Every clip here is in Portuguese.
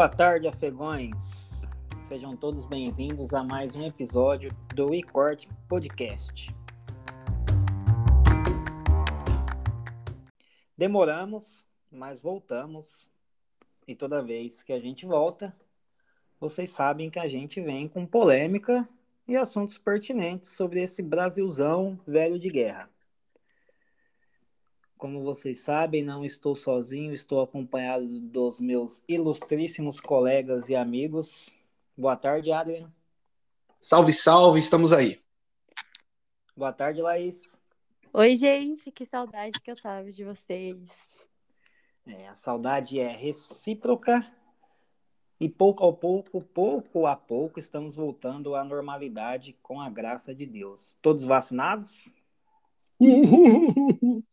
Boa tarde, afegões. Sejam todos bem-vindos a mais um episódio do eCort Podcast. Demoramos, mas voltamos. E toda vez que a gente volta, vocês sabem que a gente vem com polêmica e assuntos pertinentes sobre esse Brasilzão velho de guerra. Como vocês sabem, não estou sozinho, estou acompanhado dos meus ilustríssimos colegas e amigos. Boa tarde, Adrian. Salve, salve, estamos aí. Boa tarde, Laís. Oi, gente, que saudade que eu tava de vocês. É, a saudade é recíproca e pouco a pouco, pouco a pouco, estamos voltando à normalidade com a graça de Deus. Todos vacinados?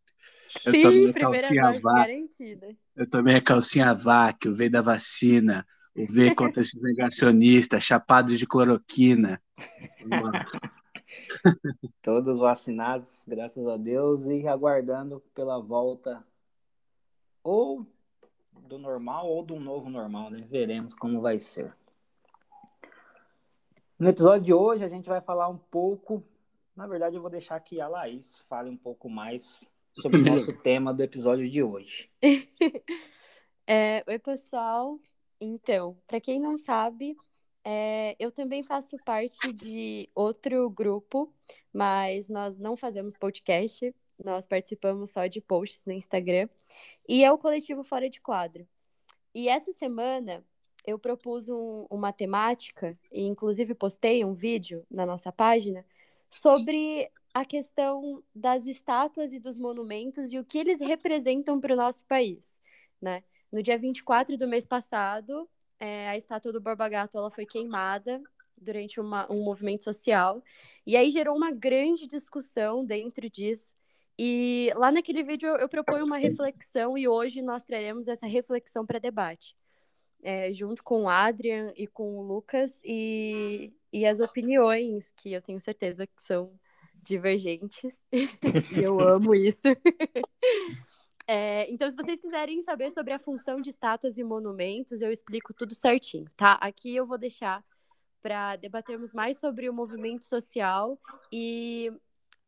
Eu Sim, primeira dose garantida. Eu tomei a calcinha VAC, o V da vacina, o V contra esses negacionistas, chapados de cloroquina. Todos vacinados, graças a Deus, e aguardando pela volta ou do normal ou do novo normal, né? Veremos como vai ser. No episódio de hoje a gente vai falar um pouco, na verdade eu vou deixar que a Laís fale um pouco mais sobre o nosso tema do episódio de hoje. é, oi, pessoal. Então, para quem não sabe, é, eu também faço parte de outro grupo, mas nós não fazemos podcast, nós participamos só de posts no Instagram, e é o coletivo Fora de Quadro. E essa semana eu propus um, uma temática, e inclusive postei um vídeo na nossa página, sobre a questão das estátuas e dos monumentos e o que eles representam para o nosso país, né? No dia 24 do mês passado, é, a estátua do Borba Gato ela foi queimada durante uma, um movimento social, e aí gerou uma grande discussão dentro disso, e lá naquele vídeo eu, proponho uma reflexão, e hoje nós traremos essa reflexão para debate. É, junto com o Adrian e com o Lucas, e, e as opiniões que eu tenho certeza que são divergentes. e eu amo isso. É, então, se vocês quiserem saber sobre a função de estátuas e monumentos, eu explico tudo certinho, tá? Aqui eu vou deixar para debatermos mais sobre o movimento social e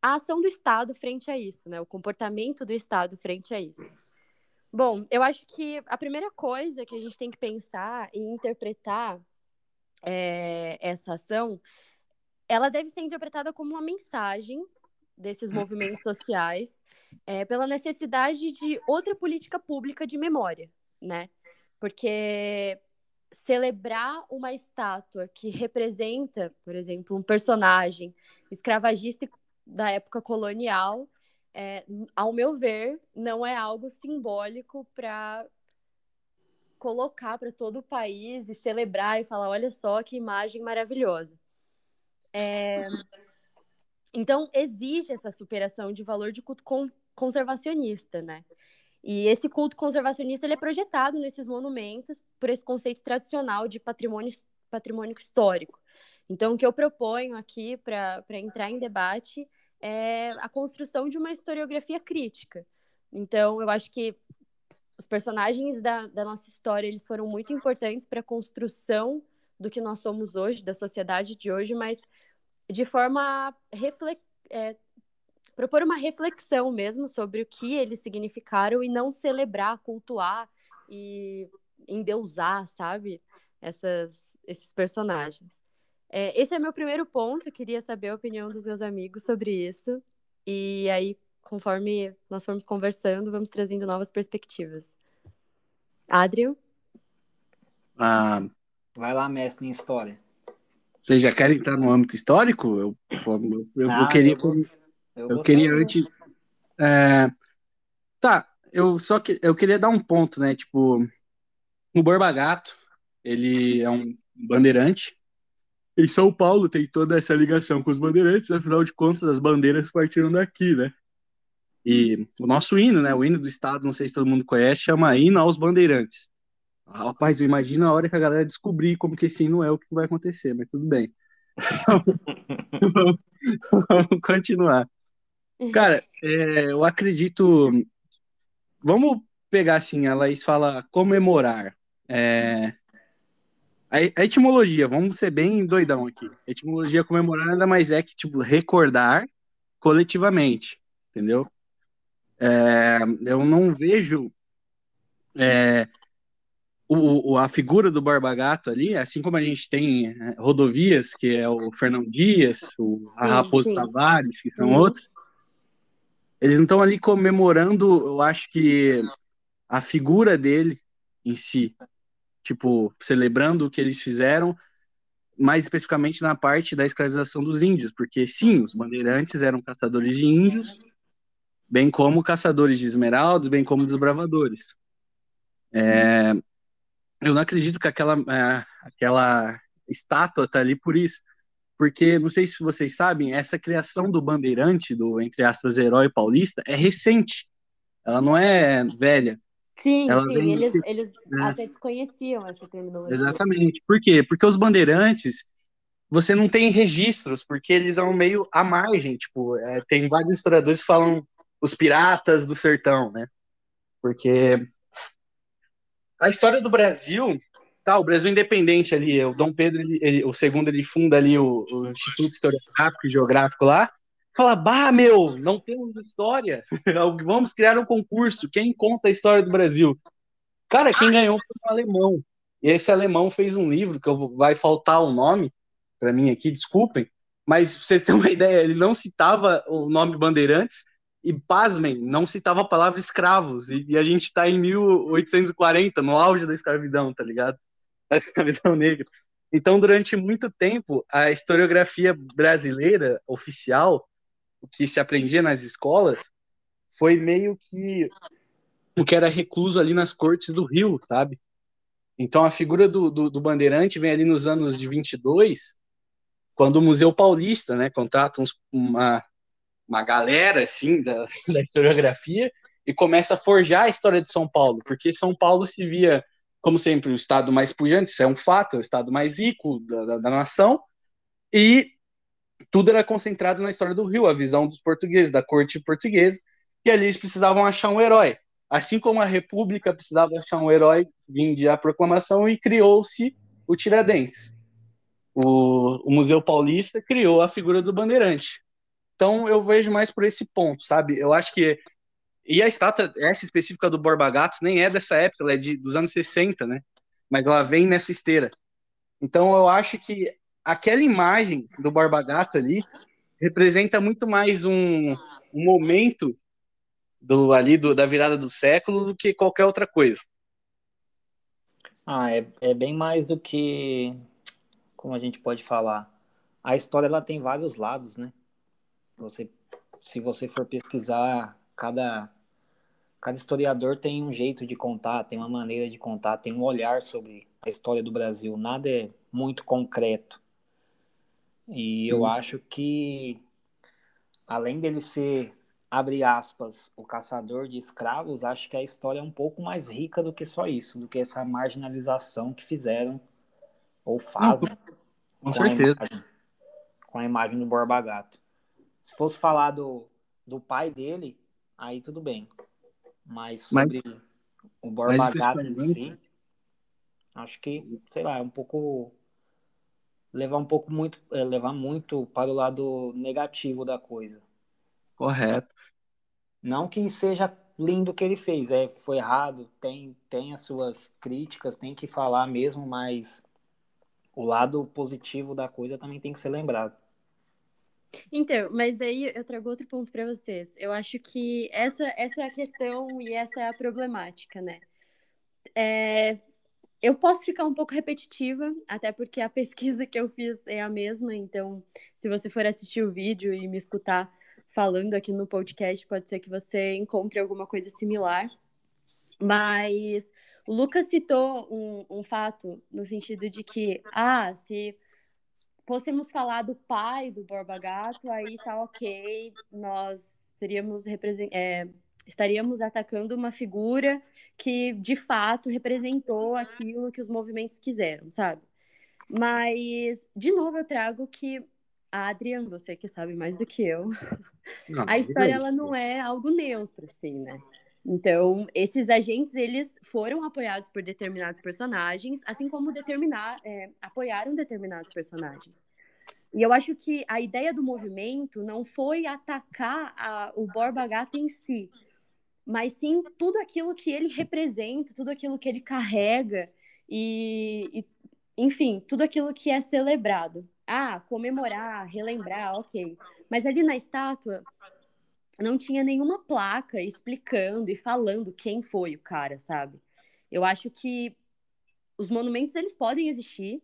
a ação do Estado frente a isso, né? O comportamento do Estado frente a isso. Bom, eu acho que a primeira coisa que a gente tem que pensar e interpretar é, essa ação ela deve ser interpretada como uma mensagem desses movimentos sociais é, pela necessidade de outra política pública de memória, né? Porque celebrar uma estátua que representa, por exemplo, um personagem escravagista da época colonial, é, ao meu ver, não é algo simbólico para colocar para todo o país e celebrar e falar: olha só que imagem maravilhosa. É... Então, exige essa superação de valor de culto conservacionista, né? E esse culto conservacionista ele é projetado nesses monumentos por esse conceito tradicional de patrimônio, patrimônio histórico. Então, o que eu proponho aqui para entrar em debate é a construção de uma historiografia crítica. Então, eu acho que os personagens da, da nossa história eles foram muito importantes para a construção do que nós somos hoje, da sociedade de hoje, mas de forma é, propor uma reflexão mesmo sobre o que eles significaram e não celebrar, cultuar e endeusar, sabe, essas, esses personagens. É, esse é meu primeiro ponto, queria saber a opinião dos meus amigos sobre isso. E aí, conforme nós formos conversando, vamos trazendo novas perspectivas. Adrio? Ah, Vai lá, mestre em história. Vocês já querem entrar no âmbito histórico? Eu, eu, eu, ah, eu queria. Eu, eu queria antes. É, tá, eu só que eu queria dar um ponto, né? Tipo, o Borba Gato, ele é um bandeirante. Em São Paulo tem toda essa ligação com os bandeirantes, afinal de contas, as bandeiras partiram daqui, né? E o nosso hino, né? O hino do estado, não sei se todo mundo conhece, chama Hino aos Bandeirantes. Rapaz, eu imagino a hora que a galera descobrir como que esse não é o que vai acontecer, mas tudo bem. vamos, vamos continuar. Cara, é, eu acredito. Vamos pegar assim, a Laís fala comemorar. É, a etimologia, vamos ser bem doidão aqui. A etimologia comemorar nada mais é que, tipo, recordar coletivamente, entendeu? É, eu não vejo é, o, a figura do Barba Gato ali, assim como a gente tem é, rodovias, que é o Fernão Dias, o, a Raposo Tavares, que são uhum. outros, eles não estão ali comemorando, eu acho que a figura dele em si, tipo, celebrando o que eles fizeram, mais especificamente na parte da escravização dos índios, porque sim, os bandeirantes eram caçadores de índios, bem como caçadores de esmeraldas, bem como desbravadores. É, eu não acredito que aquela, é, aquela estátua tá ali por isso, porque não sei se vocês sabem, essa criação do bandeirante, do entre aspas herói paulista, é recente. Ela não é velha. Sim, ela sim, eles, eles é. até desconheciam essa terminologia. Exatamente. Por quê? Porque os bandeirantes, você não tem registros, porque eles são meio à margem. Tipo, é, tem vários historiadores que falam os piratas do sertão, né? Porque a história do Brasil, tá, o Brasil independente ali, o Dom Pedro, ele, ele, o segundo, ele funda ali o, o Instituto Historiográfico e Geográfico lá, fala, bah, meu, não temos história, vamos criar um concurso, quem conta a história do Brasil? Cara, quem ganhou foi um alemão, e esse alemão fez um livro, que eu, vai faltar o nome para mim aqui, desculpem, mas pra vocês terem uma ideia, ele não citava o nome Bandeirantes, e pasmem, não citava a palavra escravos, e, e a gente está em 1840, no auge da escravidão, tá ligado? Da escravidão negra. Então, durante muito tempo, a historiografia brasileira oficial, o que se aprendia nas escolas, foi meio que o que era recluso ali nas cortes do Rio, sabe? Então, a figura do, do, do Bandeirante vem ali nos anos de 22, quando o Museu Paulista, né, contrata uns, uma, uma galera assim da, da historiografia e começa a forjar a história de São Paulo, porque São Paulo se via, como sempre, o estado mais pujante, isso é um fato, é o estado mais rico da, da, da nação, e tudo era concentrado na história do Rio, a visão dos portugueses, da corte portuguesa, e ali eles precisavam achar um herói. Assim como a República precisava achar um herói, vinde a proclamação e criou-se o Tiradentes. O, o Museu Paulista criou a figura do Bandeirante. Então eu vejo mais por esse ponto, sabe? Eu acho que. E a estátua, essa específica do Borba Gato, nem é dessa época, ela é de, dos anos 60, né? Mas ela vem nessa esteira. Então eu acho que aquela imagem do Borba Gato ali representa muito mais um, um momento do ali do, da virada do século do que qualquer outra coisa. Ah, é, é bem mais do que como a gente pode falar. A história ela tem vários lados, né? Você, se você for pesquisar, cada, cada historiador tem um jeito de contar, tem uma maneira de contar, tem um olhar sobre a história do Brasil. Nada é muito concreto. E Sim. eu acho que, além dele ser, abre aspas, o caçador de escravos, acho que a história é um pouco mais rica do que só isso, do que essa marginalização que fizeram ou fazem. com, com certeza. A imagem, com a imagem do Borba Gato. Se fosse falar do, do pai dele, aí tudo bem. Mas sobre mas, o Borba Gato em si, acho que, sei lá, é um pouco levar um pouco muito é, levar muito para o lado negativo da coisa. Correto. Não que seja lindo o que ele fez, é foi errado, tem tem as suas críticas, tem que falar mesmo, mas o lado positivo da coisa também tem que ser lembrado. Então, mas daí eu trago outro ponto para vocês. Eu acho que essa, essa é a questão e essa é a problemática, né? É, eu posso ficar um pouco repetitiva, até porque a pesquisa que eu fiz é a mesma, então, se você for assistir o vídeo e me escutar falando aqui no podcast, pode ser que você encontre alguma coisa similar. Mas o Lucas citou um, um fato no sentido de que, ah, se fôssemos falar do pai do Borba Gato, aí tá ok, nós seríamos é, estaríamos atacando uma figura que de fato representou aquilo que os movimentos quiseram, sabe? Mas, de novo, eu trago que a Adriana, você que sabe mais do que eu, não, a história ela não é algo neutro, assim, né? Então, esses agentes, eles foram apoiados por determinados personagens, assim como determinar, é, apoiaram determinados personagens. E eu acho que a ideia do movimento não foi atacar a, o Borba Gato em si, mas sim tudo aquilo que ele representa, tudo aquilo que ele carrega e, e enfim, tudo aquilo que é celebrado. Ah, comemorar, relembrar, ok. Mas ali na estátua não tinha nenhuma placa explicando e falando quem foi o cara, sabe? Eu acho que os monumentos eles podem existir,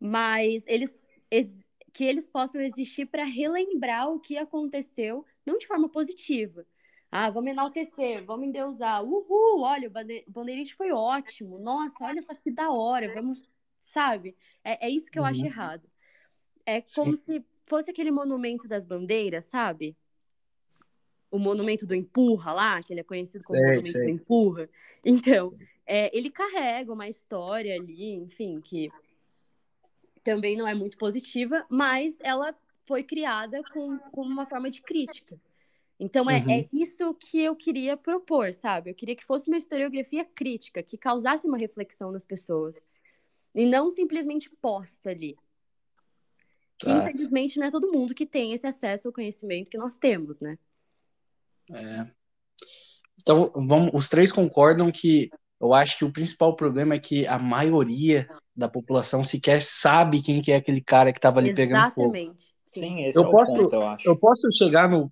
mas eles ex que eles possam existir para relembrar o que aconteceu, não de forma positiva. Ah, vamos enaltecer, vamos endeusar. Uhul, olha, o bandeirite foi ótimo. Nossa, olha só que da hora. Vamos, sabe? É, é isso que eu uhum. acho errado. É como Sim. se fosse aquele monumento das bandeiras, sabe? O monumento do empurra lá, que ele é conhecido como sei, monumento sei. do empurra. Então, é, ele carrega uma história ali, enfim, que também não é muito positiva, mas ela foi criada com, com uma forma de crítica. Então é, é uhum. é isso que eu queria propor, sabe? Eu queria que fosse uma historiografia crítica, que causasse uma reflexão nas pessoas. E não simplesmente posta ali. Que tá. infelizmente não é todo mundo que tem esse acesso ao conhecimento que nós temos, né? É. Então, vamos, os três concordam que eu acho que o principal problema é que a maioria da população sequer sabe quem que é aquele cara que estava ali Exatamente. pegando fogo. Exatamente. Sim, esse eu é posso, ponto, eu acho. Eu posso chegar no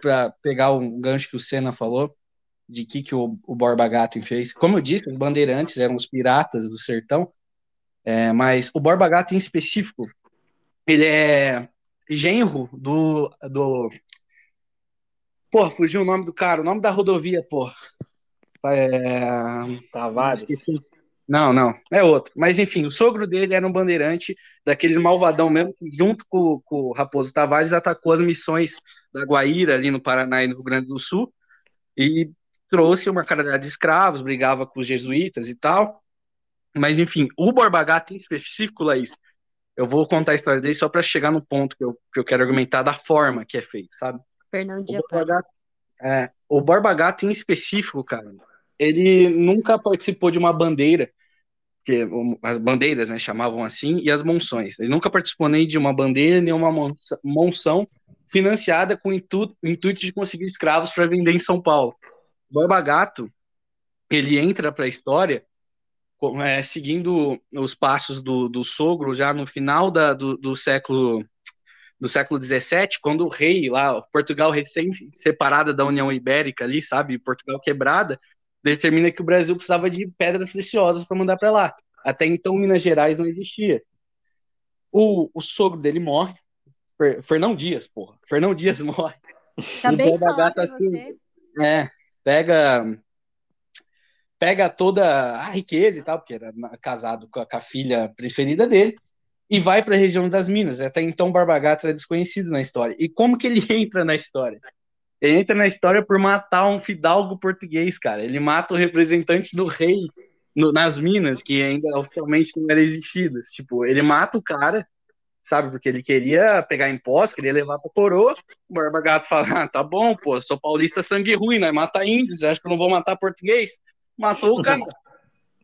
para pegar um gancho que o Senna falou de que que o, o Borba Gato fez. Como eu disse, os bandeirantes eram os piratas do sertão, é, mas o Borba Gato em específico, ele é genro do do Pô, fugiu o nome do cara, o nome da rodovia, pô. É... Tavares. Não, não, é outro. Mas enfim, o sogro dele era um bandeirante daqueles malvadão mesmo, que junto com, com o Raposo Tavares atacou as missões da Guaíra ali no Paraná e no Rio Grande do Sul e trouxe uma caralhada de escravos, brigava com os jesuítas e tal. Mas enfim, o Borba Gato em específico, Laís, eu vou contar a história dele só para chegar no ponto que eu, que eu quero argumentar da forma que é feito, sabe? Fernando Dias é, o Borba Gato em específico, cara, ele nunca participou de uma bandeira, que as bandeiras, né, chamavam assim, e as monções. Ele nunca participou nem de uma bandeira, nem uma monção financiada com o intuito, intuito de conseguir escravos para vender em São Paulo. O Borba Gato, ele entra para a história é, seguindo os passos do, do sogro já no final da, do, do século do século XVII, quando o rei lá, Portugal recém separada da União Ibérica ali, sabe, Portugal quebrada, determina que o Brasil precisava de pedras preciosas para mandar para lá. Até então, Minas Gerais não existia. O, o sogro dele morre. Fer, Fernão Dias, porra. Fernão Dias morre. Acabei de falar pra assim, você. É, pega pega toda a riqueza e tal, porque era casado com a, com a filha preferida dele, e vai para a região das Minas. Até então, Barbagato era desconhecido na história. E como que ele entra na história? Ele entra na história por matar um fidalgo português, cara. Ele mata o representante do rei no, nas Minas, que ainda oficialmente não eram existidas. Tipo, ele mata o cara, sabe? Porque ele queria pegar imposto, queria levar pra coroa. O Barba Gato fala: ah, tá bom, pô, sou paulista sangue ruim, né? Mata índios, acho que eu não vou matar português. Matou o cara.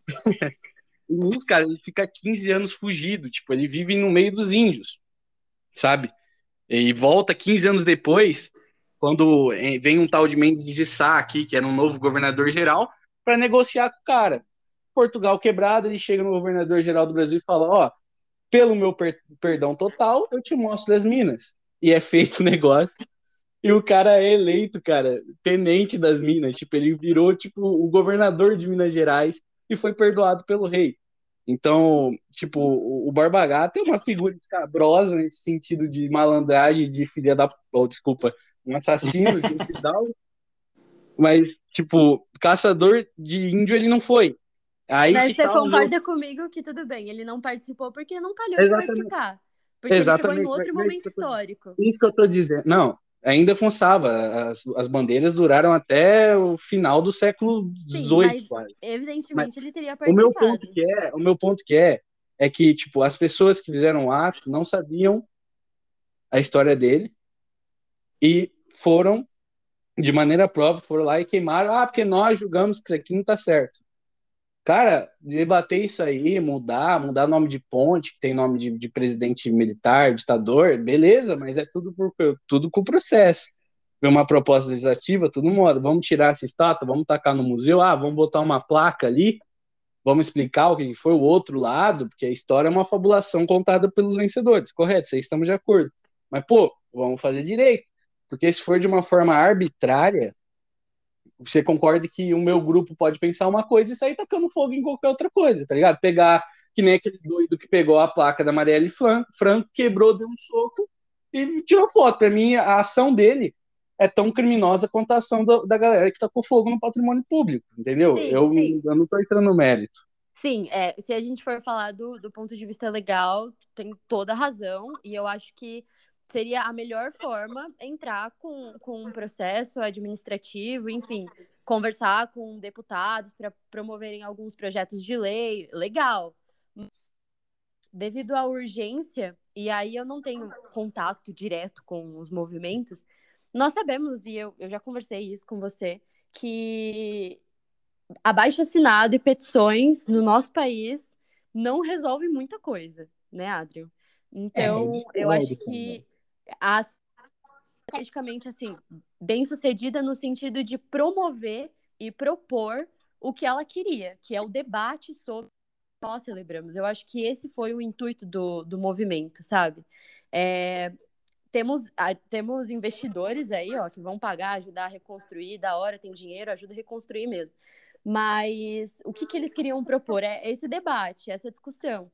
o cara, ele fica 15 anos fugido, tipo, ele vive no meio dos índios, sabe? E volta 15 anos depois quando eh, vem um tal de Mendes de Sá aqui, que era um novo governador geral, para negociar com o cara. Portugal quebrado, ele chega no governador geral do Brasil e fala: Ó, pelo meu per perdão total, eu te mostro as minas. E é feito o negócio. E o cara é eleito, cara, tenente das minas. Tipo, ele virou, tipo, o governador de Minas Gerais e foi perdoado pelo rei. Então, tipo, o Barba Gata é uma figura escabrosa nesse sentido de malandragem, de filha da. Oh, desculpa, um assassino de um fidalgo, mas, tipo, caçador de índio ele não foi. Aí Mas você tá concorda comigo que tudo bem, ele não participou porque não calhou Exatamente. de participar. Porque Exatamente. ele chegou em outro momento histórico. Isso que eu tô dizendo. Não, ainda funcionava. As, as bandeiras duraram até o final do século XVIII. Evidentemente, mas ele teria participado. O meu ponto que é, o meu ponto que é, é que tipo as pessoas que fizeram o ato não sabiam a história dele e foram de maneira própria, foram lá e queimaram, ah, porque nós julgamos que isso aqui não tá certo. Cara, debater isso aí, mudar, mudar nome de ponte, que tem nome de, de presidente militar, ditador, beleza, mas é tudo, por, tudo com processo. Ver uma proposta legislativa, tudo muda. Vamos tirar essa estátua, vamos tacar no museu, ah, vamos botar uma placa ali, vamos explicar o que foi o outro lado, porque a história é uma fabulação contada pelos vencedores, correto? Vocês estamos de acordo. Mas, pô, vamos fazer direito. Porque se for de uma forma arbitrária, você concorda que o meu grupo pode pensar uma coisa e sair tacando fogo em qualquer outra coisa, tá ligado? Pegar, que nem aquele doido que pegou a placa da Marielle Franco, quebrou, deu um soco e tirou foto. Pra mim, a ação dele é tão criminosa quanto a ação da, da galera que tacou fogo no patrimônio público, entendeu? Sim, eu, sim. eu não tô entrando no mérito. Sim, é, se a gente for falar do, do ponto de vista legal, tem toda a razão, e eu acho que seria a melhor forma entrar com, com um processo administrativo, enfim, conversar com deputados para promoverem alguns projetos de lei, legal. Devido à urgência, e aí eu não tenho contato direto com os movimentos, nós sabemos, e eu, eu já conversei isso com você, que abaixo assinado e petições no nosso país não resolve muita coisa, né, Adriel? Então, é, eu acho que a estrategicamente assim, bem sucedida no sentido de promover e propor o que ela queria, que é o debate sobre nós celebramos. Eu acho que esse foi o intuito do, do movimento, sabe? É, temos, temos investidores aí, ó, que vão pagar, ajudar a reconstruir, da hora tem dinheiro, ajuda a reconstruir mesmo. Mas o que, que eles queriam propor é esse debate, essa discussão.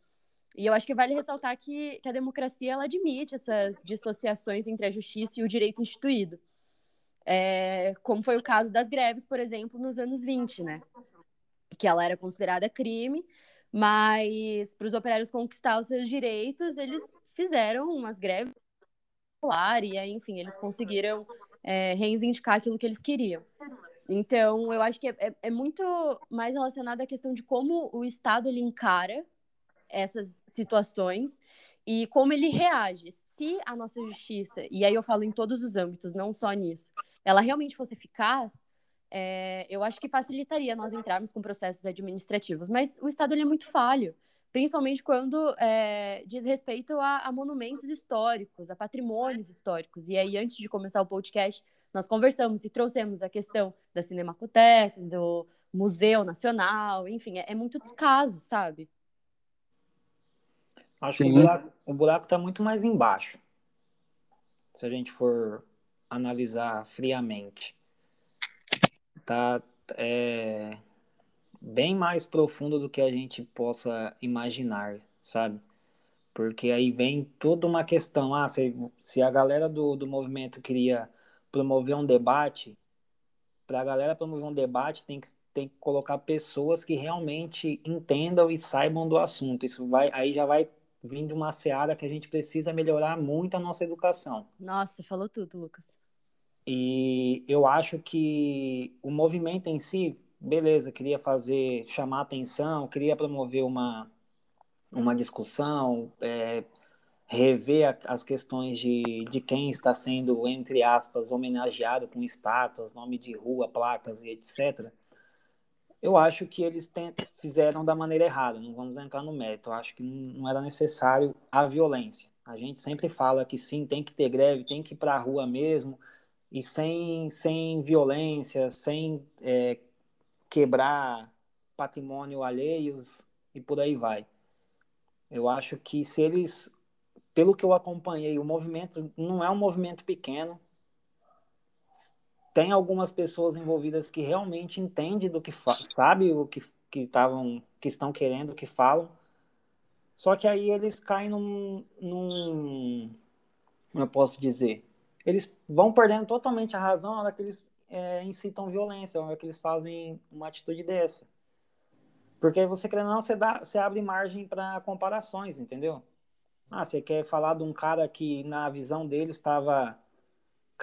E eu acho que vale ressaltar que, que a democracia ela admite essas dissociações entre a justiça e o direito instituído. É, como foi o caso das greves, por exemplo, nos anos 20, né? Que ela era considerada crime, mas para os operários conquistar os seus direitos, eles fizeram umas greves e aí, enfim, eles conseguiram é, reivindicar aquilo que eles queriam. Então, eu acho que é, é, é muito mais relacionado à questão de como o Estado ele encara essas situações e como ele reage. Se a nossa justiça, e aí eu falo em todos os âmbitos, não só nisso, ela realmente fosse eficaz, é, eu acho que facilitaria nós entrarmos com processos administrativos. Mas o Estado ele é muito falho, principalmente quando é, diz respeito a, a, monumentos históricos, a patrimônios históricos. E aí, antes de começar o podcast, nós conversamos e trouxemos a questão da Cinemacoteca, do Museu Nacional, enfim, é, é muito descaso, sabe? Acho Sim. que o buraco, o buraco está muito mais embaixo. Se a gente for analisar friamente. Tá é, bem mais profundo do que a gente possa imaginar, sabe? Porque aí vem toda uma questão. Ah, se, se a galera do, do movimento queria promover um debate, para a galera promover um debate tem que tem que colocar pessoas que realmente entendam e saibam do assunto. Isso vai, aí já vai vir de uma seara que a gente precisa melhorar muito a nossa educação. Nossa, falou tudo, Lucas. E eu acho que o movimento em si, beleza, queria fazer, chamar atenção, queria promover uma, uma discussão, é, rever a, as questões de, de quem está sendo, entre aspas, homenageado com estátuas, nome de rua, placas e etc eu acho que eles fizeram da maneira errada, não vamos entrar no mérito. Eu acho que não era necessário a violência. A gente sempre fala que sim, tem que ter greve, tem que ir para a rua mesmo, e sem, sem violência, sem é, quebrar patrimônio alheios e por aí vai. Eu acho que se eles, pelo que eu acompanhei, o movimento não é um movimento pequeno, tem algumas pessoas envolvidas que realmente entendem do que sabe o que que estavam que estão querendo, o que falam. Só que aí eles caem num, num como eu posso dizer, eles vão perdendo totalmente a razão na hora que eles é, incitam violência, na hora que eles fazem uma atitude dessa. Porque você querendo não, você, dá, você abre margem para comparações, entendeu? Ah, você quer falar de um cara que na visão dele estava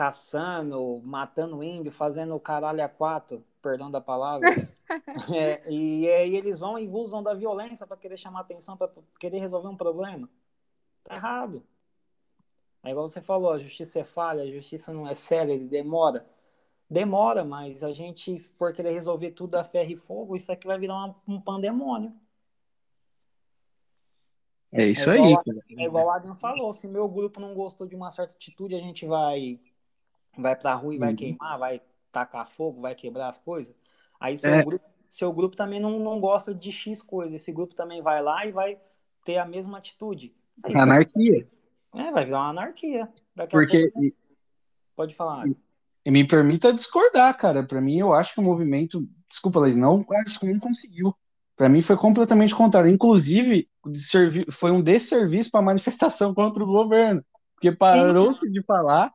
caçando, matando índio, fazendo o caralho a quatro, perdão da palavra. é, e aí eles vão e usam da violência para querer chamar atenção, para querer resolver um problema. Tá errado. É igual você falou, a justiça é falha, a justiça não é séria, ele demora. demora, mas a gente, por querer resolver tudo a ferro e fogo, isso aqui vai virar uma, um pandemônio. É isso é aí. é igual o Adam falou, se meu grupo não gostou de uma certa atitude, a gente vai vai pra rua e vai uhum. queimar, vai tacar fogo, vai quebrar as coisas. Aí seu, é. grupo, seu grupo também não, não gosta de X coisa, esse grupo também vai lá e vai ter a mesma atitude. Aí, anarquia. É, vai virar uma anarquia. Daqui Porque... Pouco, pode falar. Me permita discordar, cara. Para mim, eu acho que o movimento. Desculpa, Laís, não acho que não conseguiu. Para mim foi completamente contrário. Inclusive, foi um desserviço para a manifestação contra o governo. Porque parou-se de falar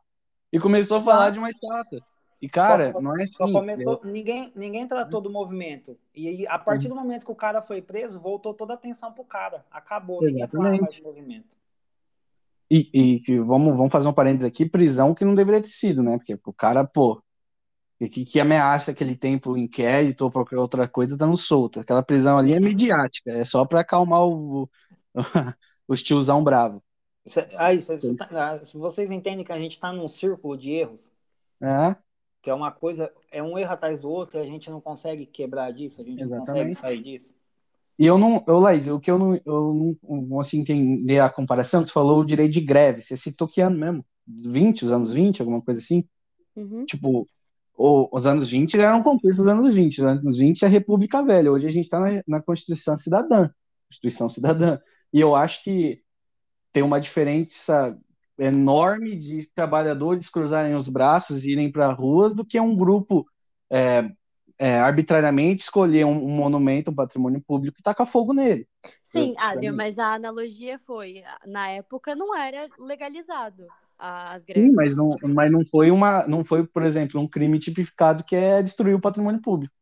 e começou a falar de uma estátua. E, cara, só, não é assim. Só começou, ninguém, ninguém tratou do movimento. E a partir do momento que o cara foi preso, voltou toda a atenção pro cara. Acabou, Exatamente. ninguém falava mais do movimento. E, e, vamos, vamos fazer um parênteses aqui, prisão que não deveria ter sido, né? Porque o cara, pô, que, que ameaça que ele tem pro inquérito ou qualquer outra coisa dando solta. Aquela prisão ali é midiática, é só para acalmar o, os tiozão bravo. Aí, tá, ah, vocês entendem que a gente está num círculo de erros? É. Que é uma coisa, é um erro atrás do outro e a gente não consegue quebrar disso, a gente Exatamente. não consegue sair disso. E eu não, eu, Laís, o que eu não, eu não assim, entender a comparação, você falou o direito de greve, você citou que ano mesmo? 20, os anos 20, alguma coisa assim? Uhum. Tipo, o, os anos 20 eram conquistas dos anos 20, os anos 20 é a República Velha, hoje a gente está na, na Constituição Cidadã, Constituição Cidadã, e eu acho que tem uma diferença enorme de trabalhadores cruzarem os braços e irem para ruas do que um grupo é, é, arbitrariamente escolher um, um, monumento, um patrimônio público e tacar fogo nele. Sim, Adriano, mas a analogia foi, na época não era legalizado as greves. Sim, mas não, mas não foi uma, não foi, por exemplo, um crime tipificado que é destruir o patrimônio público.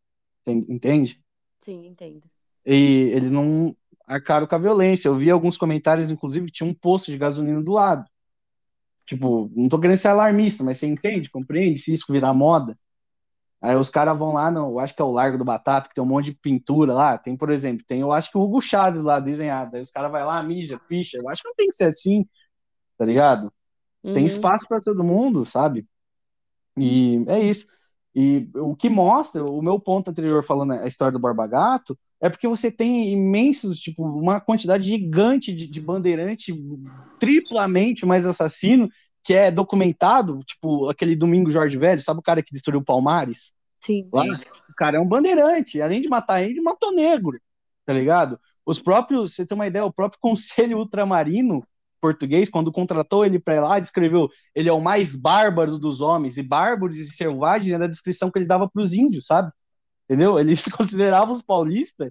Entende? Sim, entendo. E eles não arcaram com a violência. Eu vi alguns comentários, inclusive, que tinha um posto de gasolina do lado. Tipo, não tô querendo ser alarmista, mas você entende, compreende se isso virar moda? Aí os caras vão lá, não, eu acho que é o Largo do Batata, que tem um monte de pintura lá. Tem, por exemplo, tem, eu acho que o Hugo Chaves lá desenhado. Aí os caras vão lá, mija, ficha. Eu acho que não tem que ser assim, tá ligado? Uhum. Tem espaço para todo mundo, sabe? E é isso. E o que mostra, o meu ponto anterior falando a história do Barba Gato, é porque você tem imensos, tipo, uma quantidade gigante de, de bandeirante triplamente mais assassino que é documentado, tipo aquele Domingo Jorge Velho, sabe o cara que destruiu o Palmares? Sim. Lá, o cara é um bandeirante, além de matar ele, matou negro, tá ligado? Os próprios, você tem uma ideia, o próprio Conselho Ultramarino português, quando contratou ele para lá, descreveu ele é o mais bárbaro dos homens, e bárbaros e selvagens era a descrição que ele dava para os índios, sabe? Entendeu? Eles consideravam os paulistas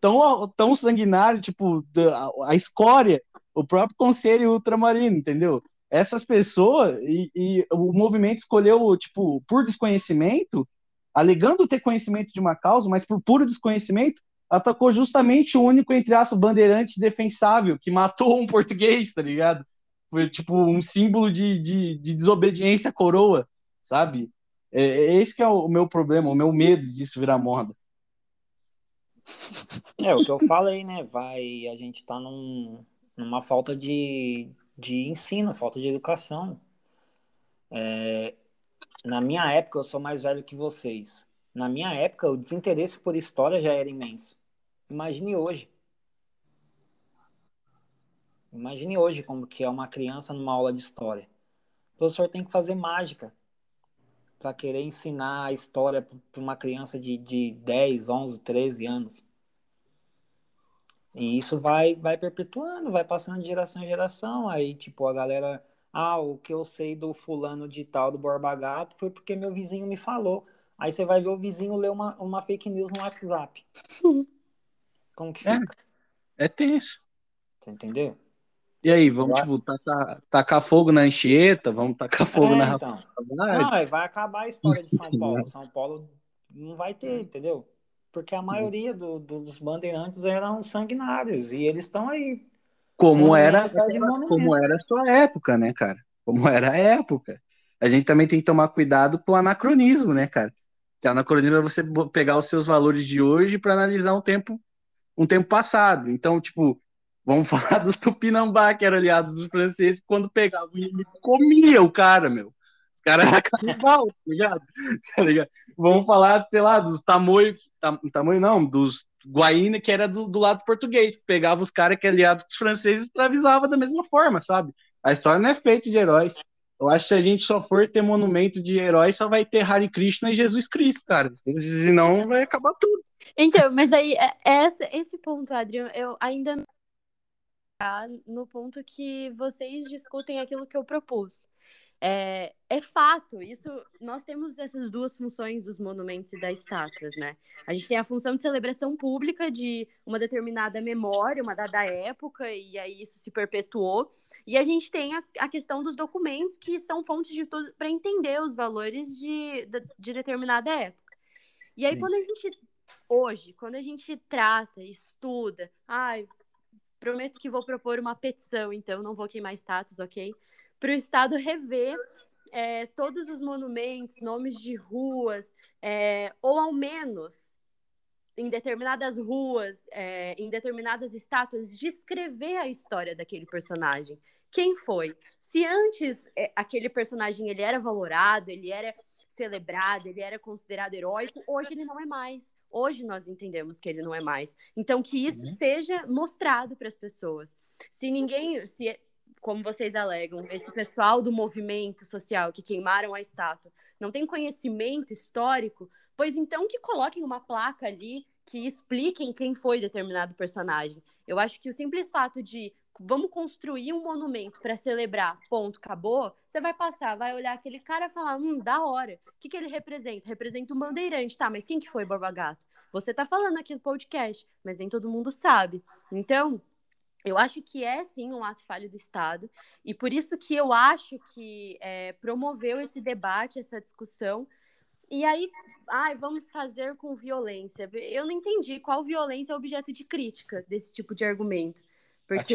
tão, tão sanguinário, tipo, a, a escória, o próprio Conselho Ultramarino, entendeu? essas pessoas e, e, o movimento escolheu, tipo, por desconhecimento, alegando ter conhecimento de uma causa, mas por puro desconhecimento, atacou justamente o único, entre aspas, bandeirante defensável que matou um português, tá ligado? Foi, tipo, um símbolo de, de, de desobediência à coroa, sabe? É, é, esse que é o meu problema, o meu medo disso virar moda. É, o que eu falei, né? Vai, a gente tá num, numa falta de, de ensino, falta de educação. É, na minha época, eu sou mais velho que vocês. Na minha época, o desinteresse por história já era imenso. Imagine hoje. Imagine hoje como que é uma criança numa aula de história. O professor tem que fazer mágica para querer ensinar a história para uma criança de, de 10, 11, 13 anos. E isso vai, vai perpetuando, vai passando de geração em geração. Aí, tipo, a galera. Ah, o que eu sei do fulano de tal, do Borba Gato, foi porque meu vizinho me falou. Aí você vai ver o vizinho ler uma, uma fake news no WhatsApp. Como que é, fica? É, é tenso. Você entendeu? E aí, vamos, tipo, tacar, tacar fogo na Anchieta? Vamos tacar fogo é, na então. Não, vai acabar a história de São Paulo. São Paulo não vai ter, entendeu? porque a maioria do, dos bandeirantes eram sanguinários e eles estão aí. Como era, como era a sua época, né, cara? Como era a época. A gente também tem que tomar cuidado com o anacronismo, né, cara? Que anacronismo é você pegar os seus valores de hoje para analisar um tempo, um tempo passado. Então, tipo, vamos falar dos Tupinambá, que eram aliados dos franceses, quando pegavam e comia o cara, meu. Os caras eram canibal, tá ligado? tá ligado? Vamos falar, sei lá, dos tamoio, tam, tamoio não, dos Guaína, que era do, do lado português. Pegava os caras que é aliado com os franceses e escravizava da mesma forma, sabe? A história não é feita de heróis. Eu acho que se a gente só for ter monumento de heróis, só vai ter Hare Krishna e Jesus Cristo, cara. Senão vai acabar tudo. Então, mas aí, é, esse, esse ponto, Adriano, eu ainda não no ponto que vocês discutem aquilo que eu propus. É, é, fato, isso nós temos essas duas funções dos monumentos e das estátuas, né? A gente tem a função de celebração pública de uma determinada memória, uma dada época, e aí isso se perpetuou. E a gente tem a, a questão dos documentos, que são fontes de tudo para entender os valores de, de, de, determinada época. E aí, Sim. quando a gente, hoje, quando a gente trata, estuda, ai, prometo que vou propor uma petição, então não vou queimar status, ok? Para o Estado rever é, todos os monumentos, nomes de ruas, é, ou ao menos em determinadas ruas, é, em determinadas estátuas, descrever a história daquele personagem. Quem foi? Se antes é, aquele personagem ele era valorado, ele era celebrado, ele era considerado heróico, hoje ele não é mais. Hoje nós entendemos que ele não é mais. Então que isso uhum. seja mostrado para as pessoas. Se ninguém, se como vocês alegam, esse pessoal do movimento social que queimaram a estátua não tem conhecimento histórico, pois então que coloquem uma placa ali que expliquem quem foi determinado personagem. Eu acho que o simples fato de vamos construir um monumento para celebrar, ponto, acabou, você vai passar, vai olhar aquele cara e falar, hum, da hora. O que, que ele representa? Representa um bandeirante, tá, mas quem que foi Borba Gato? Você tá falando aqui no podcast, mas nem todo mundo sabe. Então, eu acho que é sim um ato falho do Estado, e por isso que eu acho que é, promoveu esse debate, essa discussão. E aí, ai, vamos fazer com violência. Eu não entendi qual violência é objeto de crítica desse tipo de argumento. Porque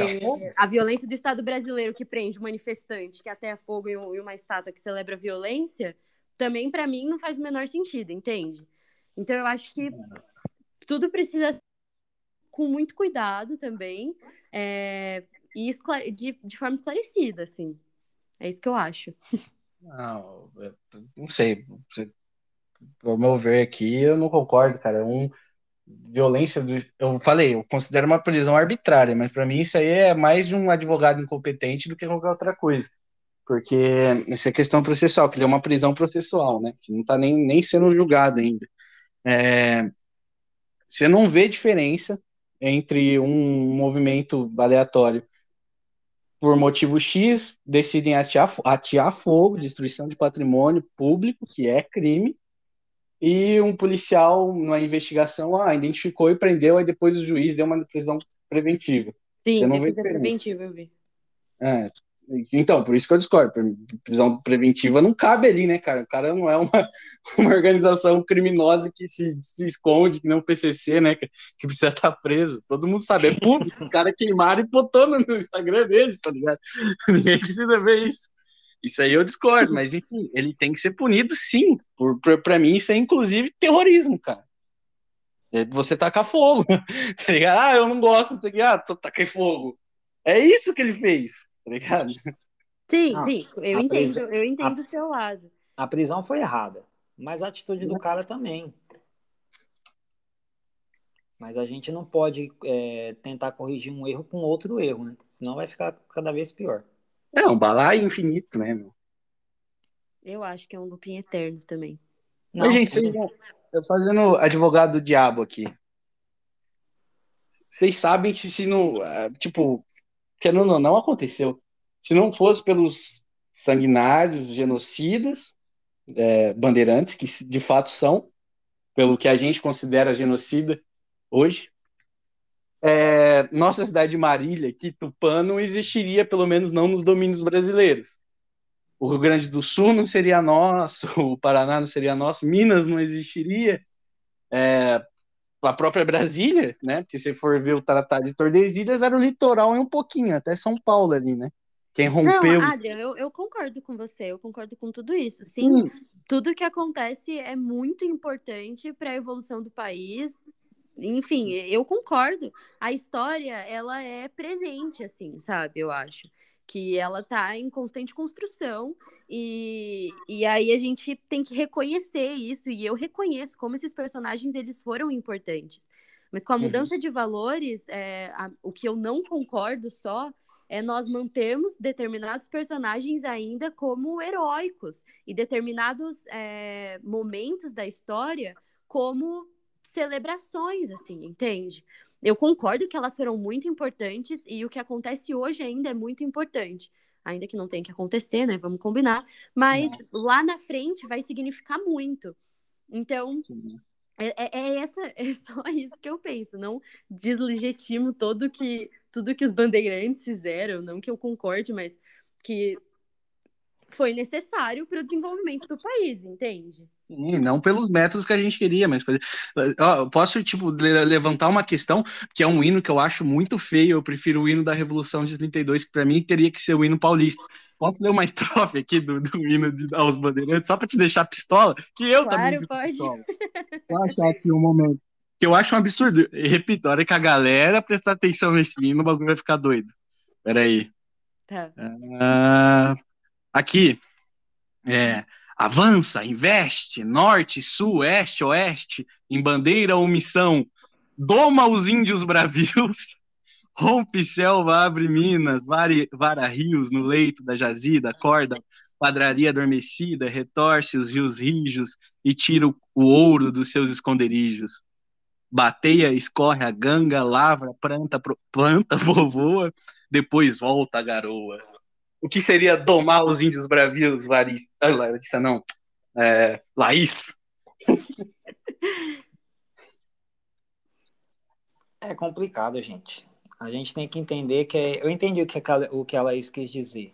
a violência do Estado brasileiro que prende um manifestante que até fogo e uma estátua que celebra violência, também para mim não faz o menor sentido, entende? Então eu acho que tudo precisa ser com muito cuidado também é, e de, de forma esclarecida, assim. É isso que eu acho. Não, não sei. Ao meu ver aqui, eu não concordo, cara. É um violência do, eu falei, eu considero uma prisão arbitrária, mas para mim isso aí é mais de um advogado incompetente do que qualquer outra coisa. Porque essa é questão processual, que ele é uma prisão processual, né? Que não está nem, nem sendo julgado ainda. É, você não vê diferença entre um movimento aleatório por motivo X, decidem atear, atear fogo, destruição de patrimônio público, que é crime, e um policial, numa investigação, ah, identificou e prendeu, aí depois o juiz deu uma prisão preventiva. Sim, Você não vê preventiva, eu vi. É, então, por isso que eu discordo. Prisão preventiva não cabe ali, né, cara? O cara não é uma, uma organização criminosa que se, se esconde, que nem o PCC, né? Que, que precisa estar preso. Todo mundo sabe, é público. Os caras queimaram e botou no Instagram deles, tá ligado? Ninguém precisa ver isso. Isso aí eu discordo, mas enfim, ele tem que ser punido sim. Por, por, pra mim, isso é inclusive terrorismo, cara. É você tacar fogo, tá ligado? Ah, eu não gosto disso aqui, ah, tô taquei fogo. É isso que ele fez, tá ligado? Sim, não, sim, eu entendo, prisão, eu entendo a, o seu lado. A prisão foi errada, mas a atitude do cara também. Mas a gente não pode é, tentar corrigir um erro com outro erro, né? Senão vai ficar cada vez pior. É um balaio infinito, né, meu? Eu acho que é um looping eterno também. Não, Mas, gente, vocês eu fazendo advogado do diabo aqui. Vocês sabem que se não. É, tipo, que não, não, não aconteceu. Se não fosse pelos sanguinários, genocidas, é, bandeirantes, que de fato são, pelo que a gente considera genocida hoje, é, nossa cidade de Marília, aqui, Tupã, não existiria, pelo menos não nos domínios brasileiros. O Rio Grande do Sul não seria nosso, o Paraná não seria nosso, Minas não existiria, é, a própria Brasília, né? Porque se for ver o Tratado de Tordesilhas, era o litoral e um pouquinho, até São Paulo ali, né? Quem rompeu. Não, Adrian, eu, eu concordo com você, eu concordo com tudo isso. Sim, Sim. tudo que acontece é muito importante para a evolução do país, enfim, eu concordo. A história, ela é presente, assim, sabe? Eu acho. que ela está em constante construção e, e aí a gente tem que reconhecer isso e eu reconheço como esses personagens eles foram importantes. Mas com a mudança uhum. de valores, é, a, o que eu não concordo só é nós mantermos determinados personagens ainda como heróicos e determinados é, momentos da história como celebrações, assim, entende? Eu concordo que elas foram muito importantes e o que acontece hoje ainda é muito importante. Ainda que não tenha que acontecer, né? Vamos combinar. Mas lá na frente vai significar muito. Então, é, é, é, essa, é só isso que eu penso. Não deslegitimo todo que tudo que os bandeirantes fizeram, não que eu concorde, mas que foi necessário para o desenvolvimento do país, entende? Sim, não pelos métodos que a gente queria, mas eu posso tipo levantar uma questão que é um hino que eu acho muito feio. Eu prefiro o hino da Revolução de 32, que para mim teria que ser o hino paulista. Posso ler uma estrofe aqui do, do hino de, aos bandeirantes só para te deixar pistola? Que eu claro, também. Pode. Vou achar aqui um momento que eu acho um absurdo. E repito, a hora que a galera prestar atenção nesse hino, o bagulho vai ficar doido. Peraí. Tá. Uh, aqui. É, avança, investe, norte, sul, oeste, oeste, em bandeira ou missão, doma os índios bravios, rompe selva, abre minas, vara, vara rios no leito da jazida, corda, padraria adormecida, retorce os rios rijos e tira o ouro dos seus esconderijos bateia, escorre a ganga, lavra, planta, planta, povoa, depois volta a garoa. O que seria domar os índios bravios, Larissa? Ah, Larissa não. É, Laís? É complicado, gente. A gente tem que entender que. É... Eu entendi o que, a, o que a Laís quis dizer.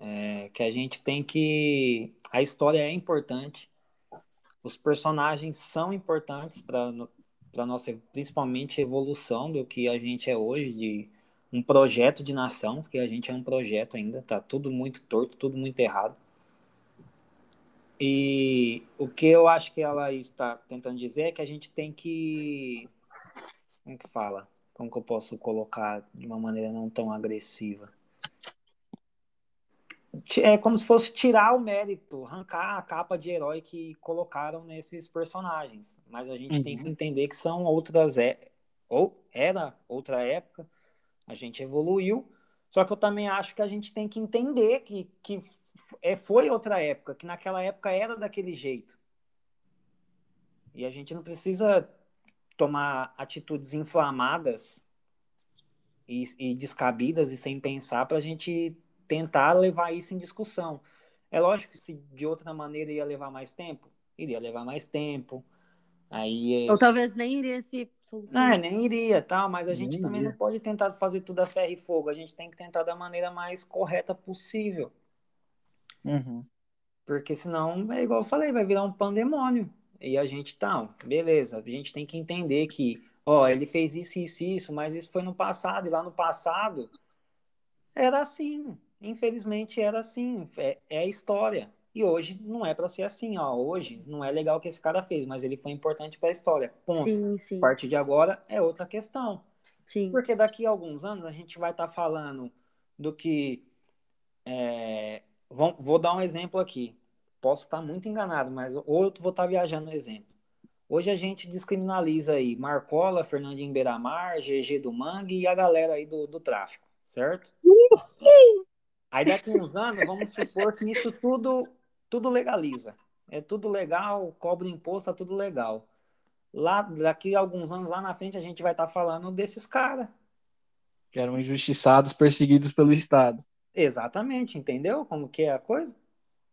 É, que a gente tem que. A história é importante. Os personagens são importantes para para nossa, principalmente, evolução do que a gente é hoje, de um projeto de nação, porque a gente é um projeto ainda, tá tudo muito torto, tudo muito errado. E o que eu acho que ela está tentando dizer é que a gente tem que. Como que fala? Como que eu posso colocar de uma maneira não tão agressiva? é como se fosse tirar o mérito, arrancar a capa de herói que colocaram nesses personagens. Mas a gente uhum. tem que entender que são outras é ou era outra época, a gente evoluiu. Só que eu também acho que a gente tem que entender que, que é, foi outra época, que naquela época era daquele jeito. E a gente não precisa tomar atitudes inflamadas e, e descabidas e sem pensar para a gente tentar levar isso em discussão. É lógico que se de outra maneira ia levar mais tempo, iria levar mais tempo. Aí, é Ou talvez nem iria se solucionar. Não, nem iria, tá? mas a gente nem também iria. não pode tentar fazer tudo a ferro e fogo. A gente tem que tentar da maneira mais correta possível. Uhum. Porque senão, é igual eu falei, vai virar um pandemônio. E a gente tá, beleza, a gente tem que entender que, ó, ele fez isso, isso, isso, mas isso foi no passado, e lá no passado era assim. Infelizmente era assim, é, é a história. E hoje não é para ser assim, ó. Hoje não é legal o que esse cara fez, mas ele foi importante para a história. Ponto. Sim, sim. A partir de agora é outra questão. Sim. Porque daqui a alguns anos a gente vai estar tá falando do que. É... Vou, vou, dar um exemplo aqui. Posso estar muito enganado, mas ou eu vou estar tá viajando no exemplo. Hoje a gente descriminaliza aí Marcola, Fernandinho Beiramar, GG do Mangue e a galera aí do, do tráfico, certo? Aí daqui uns anos, vamos supor que isso tudo, tudo legaliza. É tudo legal, cobra imposto, tá tudo legal. Lá, daqui a alguns anos lá na frente, a gente vai estar tá falando desses caras. Que eram injustiçados, perseguidos pelo Estado. Exatamente, entendeu como que é a coisa?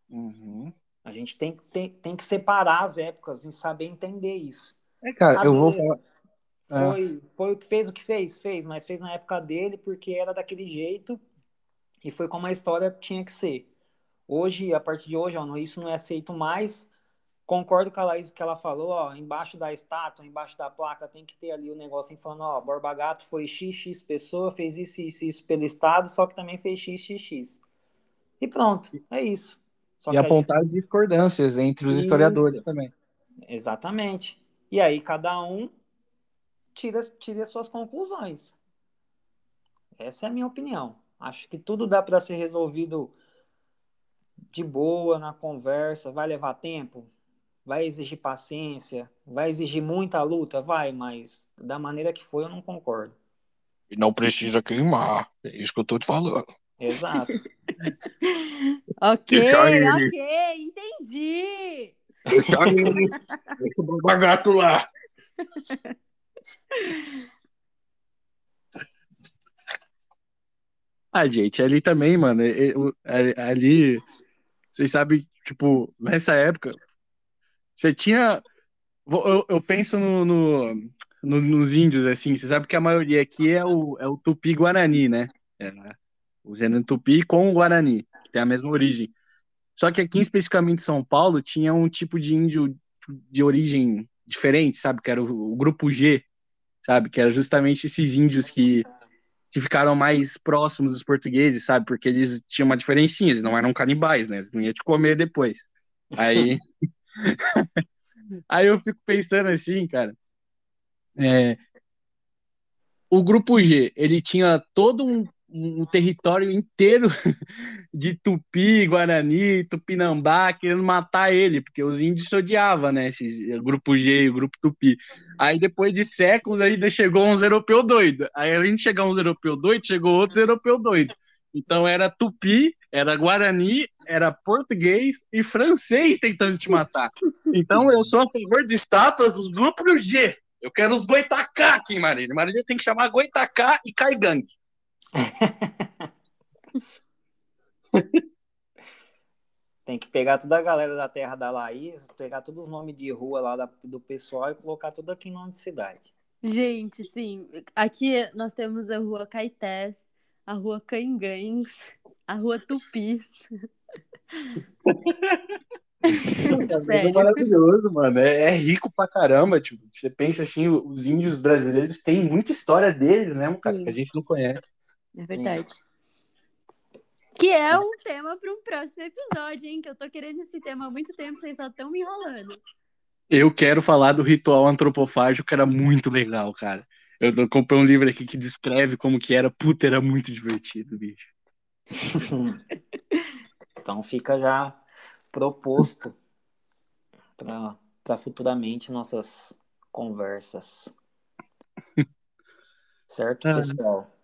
Uhum. A gente tem, tem, tem que separar as épocas e saber entender isso. É, cara, eu vou falar. Foi, é. foi o que fez o que fez, fez, mas fez na época dele porque era daquele jeito e foi como a história tinha que ser. Hoje, a partir de hoje, ó, isso não é aceito mais. Concordo com a Laís que ela falou, ó, embaixo da estátua, embaixo da placa, tem que ter ali o negócio falando, ó, Borba Gato foi XX pessoa, fez isso, isso, isso pelo Estado, só que também fez XXX. E pronto, é isso. Só e apontar gente... discordâncias entre os isso. historiadores também. Exatamente. E aí cada um tira, tira as suas conclusões. Essa é a minha opinião. Acho que tudo dá para ser resolvido de boa, na conversa. Vai levar tempo? Vai exigir paciência? Vai exigir muita luta? Vai, mas da maneira que foi, eu não concordo. E não precisa queimar. É isso que eu tô te falando. Exato. ok, ok, entendi. Deixa ele. Deixa o babagato lá. Ah, gente, ali também, mano, ali, vocês sabem, tipo, nessa época, você tinha, eu, eu penso no, no, no, nos índios, assim, você sabe que a maioria aqui é o, é o Tupi-Guarani, né? É, o gênero Tupi com o Guarani, que tem a mesma origem. Só que aqui, especificamente em São Paulo, tinha um tipo de índio de origem diferente, sabe? Que era o, o grupo G, sabe? Que era justamente esses índios que que ficaram mais próximos dos portugueses, sabe? Porque eles tinham uma diferencinha, eles não eram canibais, né? Não ia te comer depois. Aí. Aí eu fico pensando assim, cara. É... O grupo G, ele tinha todo um um território inteiro de Tupi, Guarani, Tupinambá, querendo matar ele, porque os índios odiavam, né? Esse eh, grupo G, o grupo Tupi. Aí depois de séculos ainda chegou uns europeus doidos. Aí além de chegar uns europeus doidos, chegou outros europeus doidos. Então era Tupi, era Guarani, era português e francês tentando te matar. Então eu sou a favor de estátuas dos grupos G. Eu quero os Goitacá aqui Marília. Marília tem que chamar Goitacá e Caigangue. Tem que pegar toda a galera da terra da Laís, pegar todos os nomes de rua lá da, do pessoal e colocar tudo aqui em nome de cidade. Gente, sim. Aqui nós temos a rua Caetés, a rua Canhães, a rua Tupis. É maravilhoso, mano. É, é, rico pra caramba. Tipo, você pensa assim, os índios brasileiros têm muita história deles, né, cara, que a gente não conhece. É verdade. Sim. Que é um tema para um próximo episódio, hein? Que eu tô querendo esse tema há muito tempo, vocês só estão me enrolando. Eu quero falar do ritual antropofágico, que era muito legal, cara. Eu comprei um livro aqui que descreve como que era. Puta, era muito divertido, bicho. então fica já proposto para futuramente nossas conversas. Certo, ah. pessoal?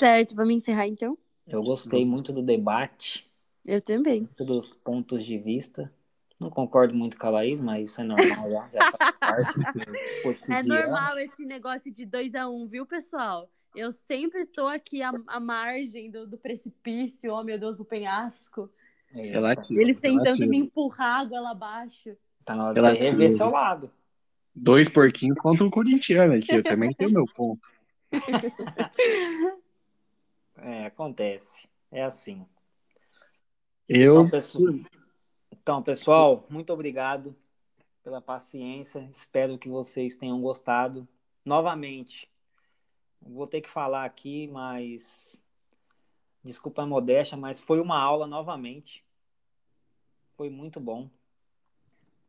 Certo, vamos encerrar então? Eu gostei muito do debate. Eu também. Todos os pontos de vista. Não concordo muito com a Laís, mas isso é normal, já, já faz parte. é normal esse negócio de 2 a 1 um, viu, pessoal? Eu sempre tô aqui à, à margem do, do, precipício, oh meu Deus, do penhasco. É, relativo, Eles tentando relativo. me empurrar água lá abaixo. Tá na hora de você rever seu lado. Dois porquinhos contra um corintiano aqui, eu também tenho meu ponto. É, acontece. É assim. Eu. Então pessoal, então, pessoal, muito obrigado pela paciência. Espero que vocês tenham gostado. Novamente, vou ter que falar aqui, mas desculpa a modéstia, mas foi uma aula novamente. Foi muito bom.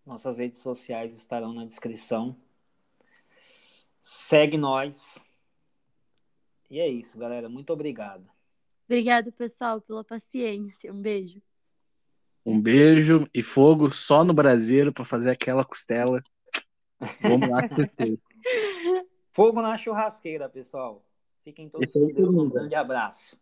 Nossas redes sociais estarão na descrição. Segue nós. E é isso, galera. Muito obrigado. Obrigado, pessoal, pela paciência. Um beijo. Um beijo e fogo só no braseiro para fazer aquela costela. Vamos lá que Fogo na churrasqueira, pessoal. Fiquem todos com Deus. Um grande abraço.